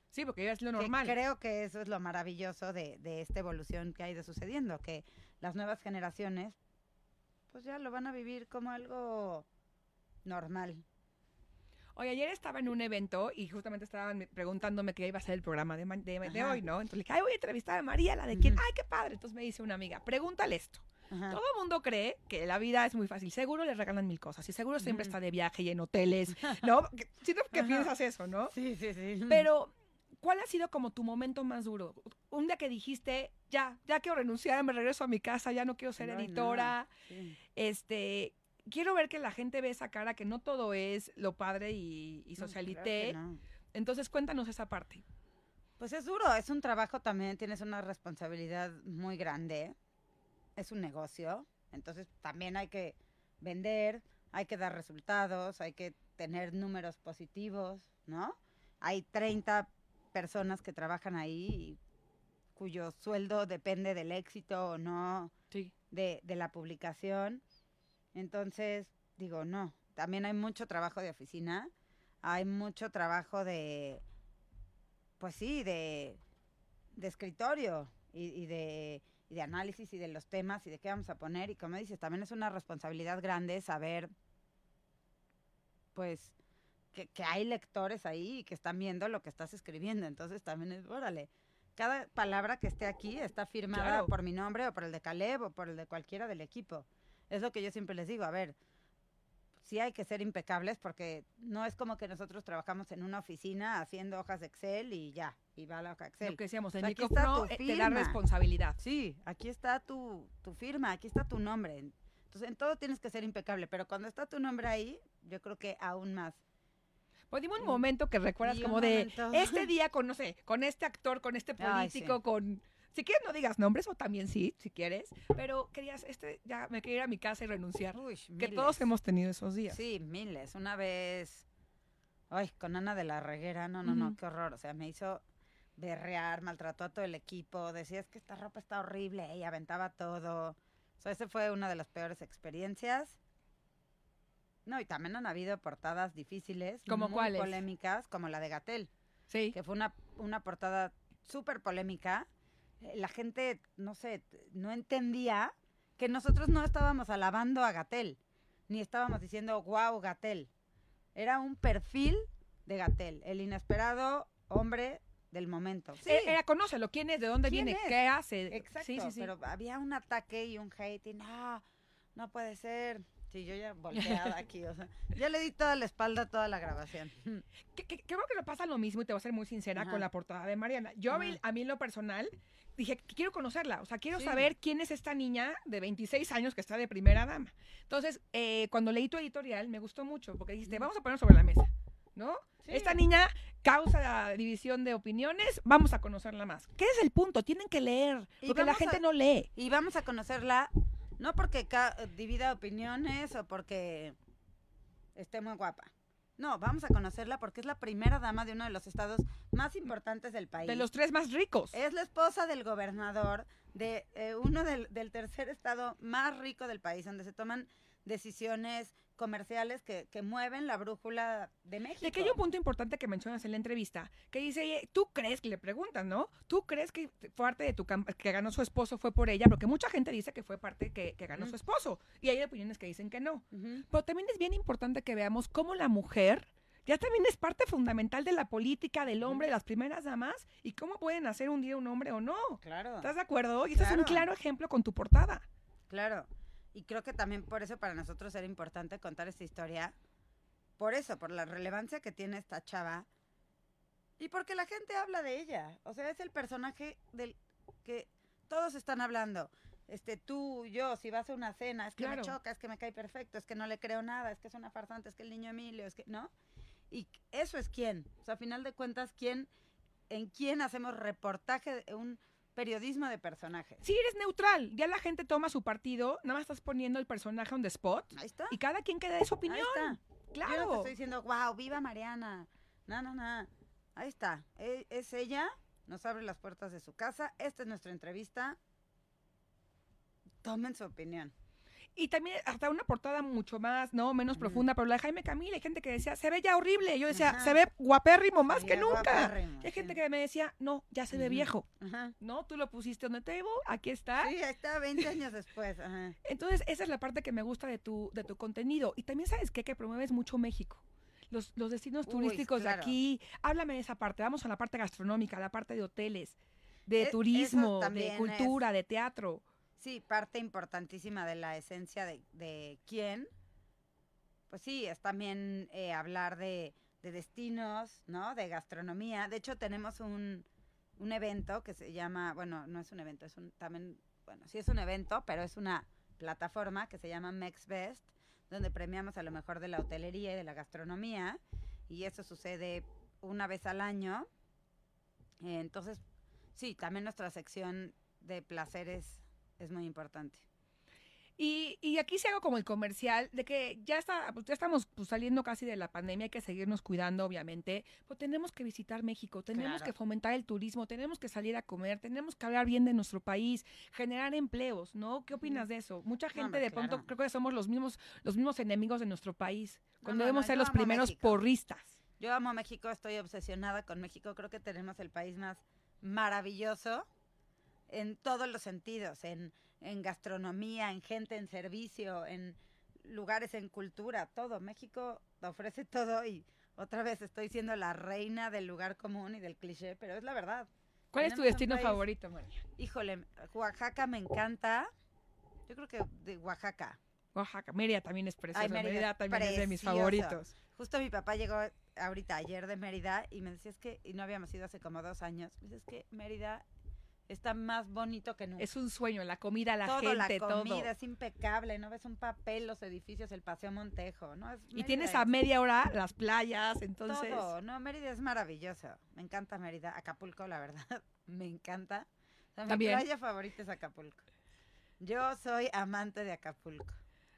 Sí, porque ya es lo Que normal. creo que eso es lo maravilloso de, de esta evolución que ha ido sucediendo, que las nuevas generaciones, pues ya lo van a vivir como algo normal. Oye, ayer estaba en un evento y justamente estaban preguntándome qué iba a ser el programa de, de- hoy, ¿no? Entonces le dije, ay, voy a entrevistar a María, la de quién. Ay, qué padre. Entonces me dice una amiga, pregúntale esto. Ajá. Todo el mundo cree que la vida es muy fácil. Seguro le regalan mil cosas y seguro siempre está de viaje y en hoteles, ¿no? Siento que Ajá. piensas eso, ¿no? Sí, sí, sí. Pero, ¿cuál ha sido como tu momento más duro? Un día que dijiste, ya, ya quiero renunciar, me regreso a mi casa, ya no quiero ser no. editora, Sí. este... Quiero ver que la gente ve esa cara, que no todo es lo padre y, y No, claro socialité. no. Entonces, cuéntanos esa parte. Pues es duro, es un trabajo también, tienes una responsabilidad muy grande, es un negocio, entonces también hay que vender, hay que dar resultados, hay que tener números positivos, ¿no? Hay 30 personas que trabajan ahí y cuyo sueldo depende del éxito o no Sí. de, de la publicación. Entonces, digo, no, también hay mucho trabajo de oficina, hay mucho trabajo de, pues sí, de, de escritorio y, y de, y de análisis y de los temas y de qué vamos a poner. Y como dices, también es una responsabilidad grande saber, pues, que, que hay lectores ahí y que están viendo lo que estás escribiendo. Entonces también es, órale, cada palabra que esté aquí está firmada Claro. por mi nombre o por el de Caleb o por el de cualquiera del equipo. Es lo que yo siempre les digo, a ver, sí hay que ser impecables porque no es como que nosotros trabajamos en una oficina haciendo hojas de Excel y ya, y va la hoja Excel. Lo que decíamos, sea, Nico Pro tu eh, te da responsabilidad. Sí, aquí está tu, tu firma, aquí está tu nombre. Entonces, en todo tienes que ser impecable, pero cuando está tu nombre ahí, yo creo que aún más. Pues dime un Mm. momento que recuerdas como de momento. este *laughs* día con, no sé, con este actor, con este Ay, político, sí. con... Si quieres no digas nombres o también sí, si quieres, pero querías, este, ya me quería ir a mi casa y renunciar. Uy, Que todos hemos tenido esos días. Sí, miles. Una vez, ay, con Ana de la Reguera, no, no, no, qué horror. O sea, me hizo berrear, maltrató a todo el equipo, decía es que esta ropa está horrible y aventaba todo. O sea, esa fue una de las peores experiencias. No, y también han habido portadas difíciles, ¿Cómo muy cuáles? polémicas, como la de Gatel, Sí. que fue una, una portada súper polémica. La gente, no sé, no entendía que nosotros no estábamos alabando a Gatel, ni estábamos diciendo, wow, Gatel. Era un perfil de Gatel, el inesperado hombre del momento. Sí, Eh, Era, conócelo, quién es, de dónde ¿Quién viene, es? qué hace. exacto, Sí, sí, sí. pero había un ataque y un hate y no, no puede ser. Sí, yo ya volteada aquí, o sea, ya le di toda la espalda a toda la grabación. Que, que- creo que me pasa lo mismo y te voy a ser muy sincera Ajá. con la portada de Mariana. Yo a mí, a mí en lo personal dije quiero conocerla, o sea, quiero Sí. saber quién es esta niña de 26 años que está de primera dama. Entonces, eh, cuando leí tu editorial me gustó mucho porque dijiste, vamos a poner sobre la mesa, ¿no? Sí. Esta niña causa división de opiniones, vamos a conocerla más. ¿Qué es el punto? Tienen que leer, porque la gente a- no lee. Y vamos a conocerla, no porque ca- divida opiniones o porque esté muy guapa. No, vamos a conocerla porque es la primera dama de uno de los estados más importantes del país. De los tres más ricos. Es la esposa del gobernador de eh, uno del, del tercer estado más rico del país, donde se toman decisiones comerciales que, que mueven la brújula de México. Y aquí hay un punto importante que mencionas en la entrevista, que dice, "Oye, ¿tú crees, que le preguntan, ¿no? ¿Tú crees que parte de tu que ganó su esposo fue por ella? Porque mucha gente dice que fue parte que, que ganó Mm. su esposo. Y hay opiniones que dicen que no. Ujú. Pero también es bien importante que veamos cómo la mujer ya también es parte fundamental de la política del hombre, de las primeras damas, y cómo pueden hacer un día un hombre o no. Claro. ¿Estás de acuerdo? Y este es un Claro. claro ejemplo con tu portada. Claro. Y creo que también por eso para nosotros era importante contar esta historia. Por eso, por la relevancia que tiene esta chava. Y porque la gente habla de ella. O sea, es el personaje del que todos están hablando. Este, tú, yo, si vas a una cena, es que Claro. me choca, es que me cae perfecto, es que no le creo nada, es que es una farsante, es que el niño Emilio, es que, ¿no? Y eso es quién. O sea, a final de cuentas, quién, en quién hacemos reportaje, un periodismo de personajes. Si eres neutral, ya la gente toma su partido, nada más estás poniendo el personaje on the spot, Ahí está. y cada quien que dé su opinión. Ahí está. Claro. Yo no te estoy diciendo, wow, viva Mariana. No, no, no. Ahí está. E- Es ella, nos abre las puertas de su casa. Esta es nuestra entrevista. Tomen su opinión. Y también hasta una portada mucho más, ¿no? Menos profunda, pero la de Jaime Camila, hay gente que decía, se ve ya horrible. Yo decía, Ajá. se ve guapérrimo más que nunca. Y hay gente sí. que me decía, no, ya se ve viejo. Ajá. ¿No? Tú lo pusiste on the table, aquí está. Sí, está, 20 años después. Ajá. Entonces, esa es la parte que me gusta de tu, de tu contenido. Y también, ¿sabes qué? Que promueves mucho México. Los, los destinos Uy, turísticos claro. de aquí. Háblame de esa parte. Vamos a la parte gastronómica, la parte de hoteles, de E- turismo, de es- cultura, de teatro. Sí, parte importantísima de la esencia de, de quién. Pues sí, es también eh, hablar de, de destinos, ¿no? De gastronomía. De hecho, tenemos un, un evento que se llama, bueno, no es un evento, es un también, bueno, sí es un evento, pero es una plataforma que se llama MexBest, donde premiamos a lo mejor de la hotelería y de la gastronomía. Y eso sucede una vez al año. Entonces, sí, también nuestra sección de placeres es muy importante. Y, y aquí se hago como el comercial de que ya está, pues ya estamos pues, saliendo casi de la pandemia, hay que seguirnos cuidando, obviamente, pero tenemos que visitar México, tenemos Claro. que fomentar el turismo, tenemos que salir a comer, tenemos que hablar bien de nuestro país, generar empleos, ¿no? ¿Qué opinas de eso? Mucha gente hombre, de pronto creo que somos los mismos, los mismos enemigos de nuestro país, cuando no, debemos ser los primeros México. porristas. Yo amo México, estoy obsesionada con México. Creo que tenemos el país más maravilloso en todos los sentidos, en, en gastronomía, en gente, en servicio, en lugares, en cultura, todo. México ofrece todo y otra vez estoy siendo la reina del lugar común y del cliché, pero es la verdad. ¿Cuál es tu destino favorito, María? Híjole, Oaxaca me encanta. Yo creo que de Oaxaca. Oaxaca, Mérida también es preciosa, Mérida Mérida, es también es de mis favoritos. Justo mi papá llegó ahorita ayer de Mérida y me decía es que, y no habíamos ido hace como dos años, me dice es que Mérida está más bonito que nunca. Es un sueño, la comida, la todo, gente, la todo. comida es impecable, no ves un papel, los edificios, el Paseo Montejo, ¿no? Es, Y tienes es a media hora las playas, entonces... Todo, no, Mérida es maravilloso, me encanta Mérida, Acapulco, la verdad, *laughs* me encanta. mi También. playa favorita es Acapulco. Yo soy amante de Acapulco.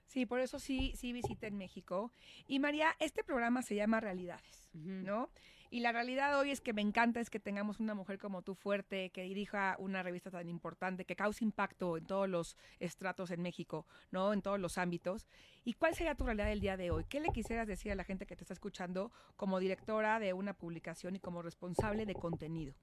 Sí, por eso sí, sí visité en México. Y María, este programa se llama Realidades. ¿no? Y la realidad hoy es que me encanta es que tengamos una mujer como tú fuerte, que dirija una revista tan importante, que cause impacto en todos los estratos en México, ¿no? En todos los ámbitos. ¿Y cuál sería tu realidad del día de hoy? ¿Qué le quisieras decir a la gente que te está escuchando como directora de una publicación y como responsable de contenido?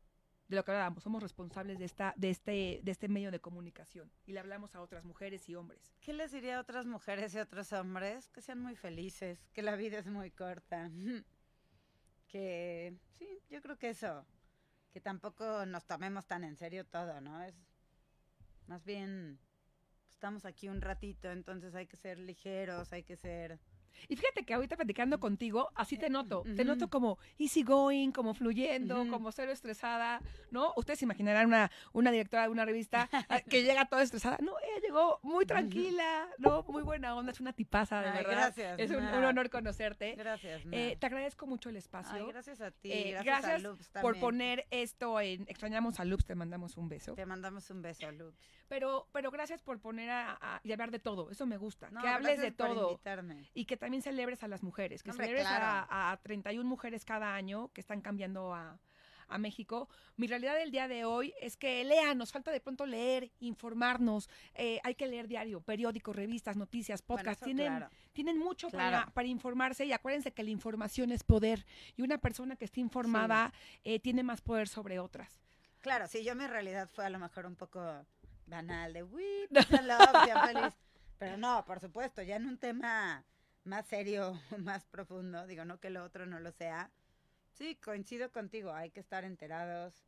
De lo que hablábamos, somos responsables de esta, de este, de este medio de comunicación. Y le hablamos a otras mujeres y hombres. ¿Qué les diría a otras mujeres y otros hombres? Que sean muy felices, que la vida es muy corta. *laughs* que sí, yo creo que eso, que tampoco nos tomemos tan en serio todo, ¿no? Es más bien, estamos aquí un ratito, entonces hay que ser ligeros, hay que ser... Y fíjate que ahorita platicando contigo, así te noto. Te noto como easy going, como fluyendo, como cero estresada, ¿no? Ustedes se imaginarán una, una directora de una revista ah, que llega toda estresada. No, ella llegó muy tranquila, ¿no? Muy buena onda, es una tipaza, de Ay, verdad. gracias, Es un, honor conocerte. Gracias. Eh, te agradezco mucho el espacio. Ay, gracias a ti, Eh, gracias, gracias a Loops por poner esto en Extrañamos a Loops, te mandamos un beso. Te mandamos un beso, Loops. Pero, pero gracias por poner a, a- y hablar de todo, eso me gusta. No, que hables de gracias por todo. invitarme. y que también celebres a las mujeres, que Hombre, celebres claro. a, a 31 mujeres cada año que están cambiando a, a México. Mi realidad del día de hoy es que lean, nos falta de pronto leer, informarnos, eh, hay que leer diario, periódicos, revistas, noticias, podcasts, tienen, claro. tienen mucho para, Claro. para informarse y acuérdense que la información es poder y una persona que esté informada eh, tiene más poder sobre otras. Claro, sí, yo mi realidad fue a lo mejor un poco banal, de love, *laughs* sean feliz. Pero no, por supuesto, ya en un tema más serio, *laughs* más profundo, digo, no que lo otro no lo sea. Sí, coincido contigo, hay que estar enterados.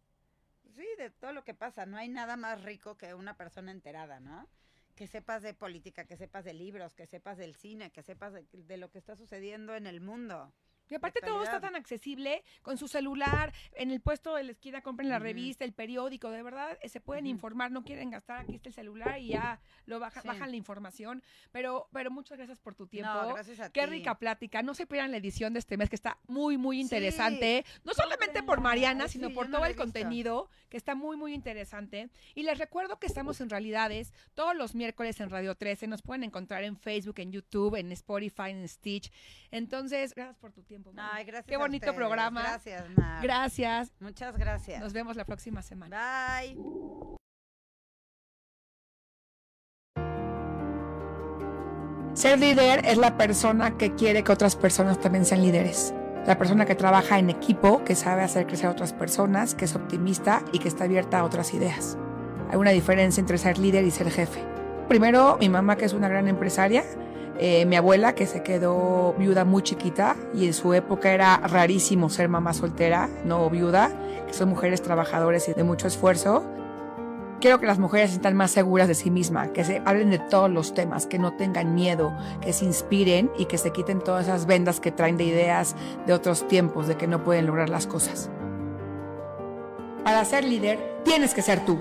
Sí, de todo lo que pasa. No hay nada más rico que una persona enterada, ¿no? Que sepas de política, que sepas de libros, que sepas del cine, que sepas de, de lo que está sucediendo en el mundo. Y aparte todo está tan accesible con su celular, en el puesto de la esquina compren la Ujú. revista, el periódico, de verdad eh, se pueden Ujú. informar, no quieren gastar, aquí está el celular y ya lo baja- Sí. bajan la información. Pero, pero muchas gracias por tu tiempo. No, gracias a Qué ti. rica plática. No se pierdan la edición de este mes que está muy, muy Sí, interesante. no solamente por. Mariana, Ay, sino sí, por no todo la el contenido que está muy, muy interesante. Y les recuerdo que estamos en Realidades todos los miércoles en Radio 13. Nos pueden encontrar en Facebook, en YouTube, en Spotify, en Stitch. Entonces, gracias por tu tiempo. Mari. Ay, gracias Qué bonito ustedes. programa. Gracias, Mar. Gracias. Muchas gracias. Nos vemos la próxima semana. Bye. Ser líder es la persona que quiere que otras personas también sean líderes. La persona que trabaja en equipo, que sabe hacer crecer a otras personas, que es optimista y que está abierta a otras ideas. Hay una diferencia entre ser líder y ser jefe. Primero, mi mamá, que es una gran empresaria, eh, mi abuela, que se quedó viuda muy chiquita y en su época era rarísimo ser mamá soltera, no viuda, que son mujeres trabajadoras y de mucho esfuerzo. Quiero que las mujeres sientan más seguras de sí mismas, que se hablen de todos los temas, que no tengan miedo, que se inspiren y que se quiten todas esas vendas que traen de ideas de otros tiempos, de que no pueden lograr las cosas. Para ser líder, tienes que ser tú.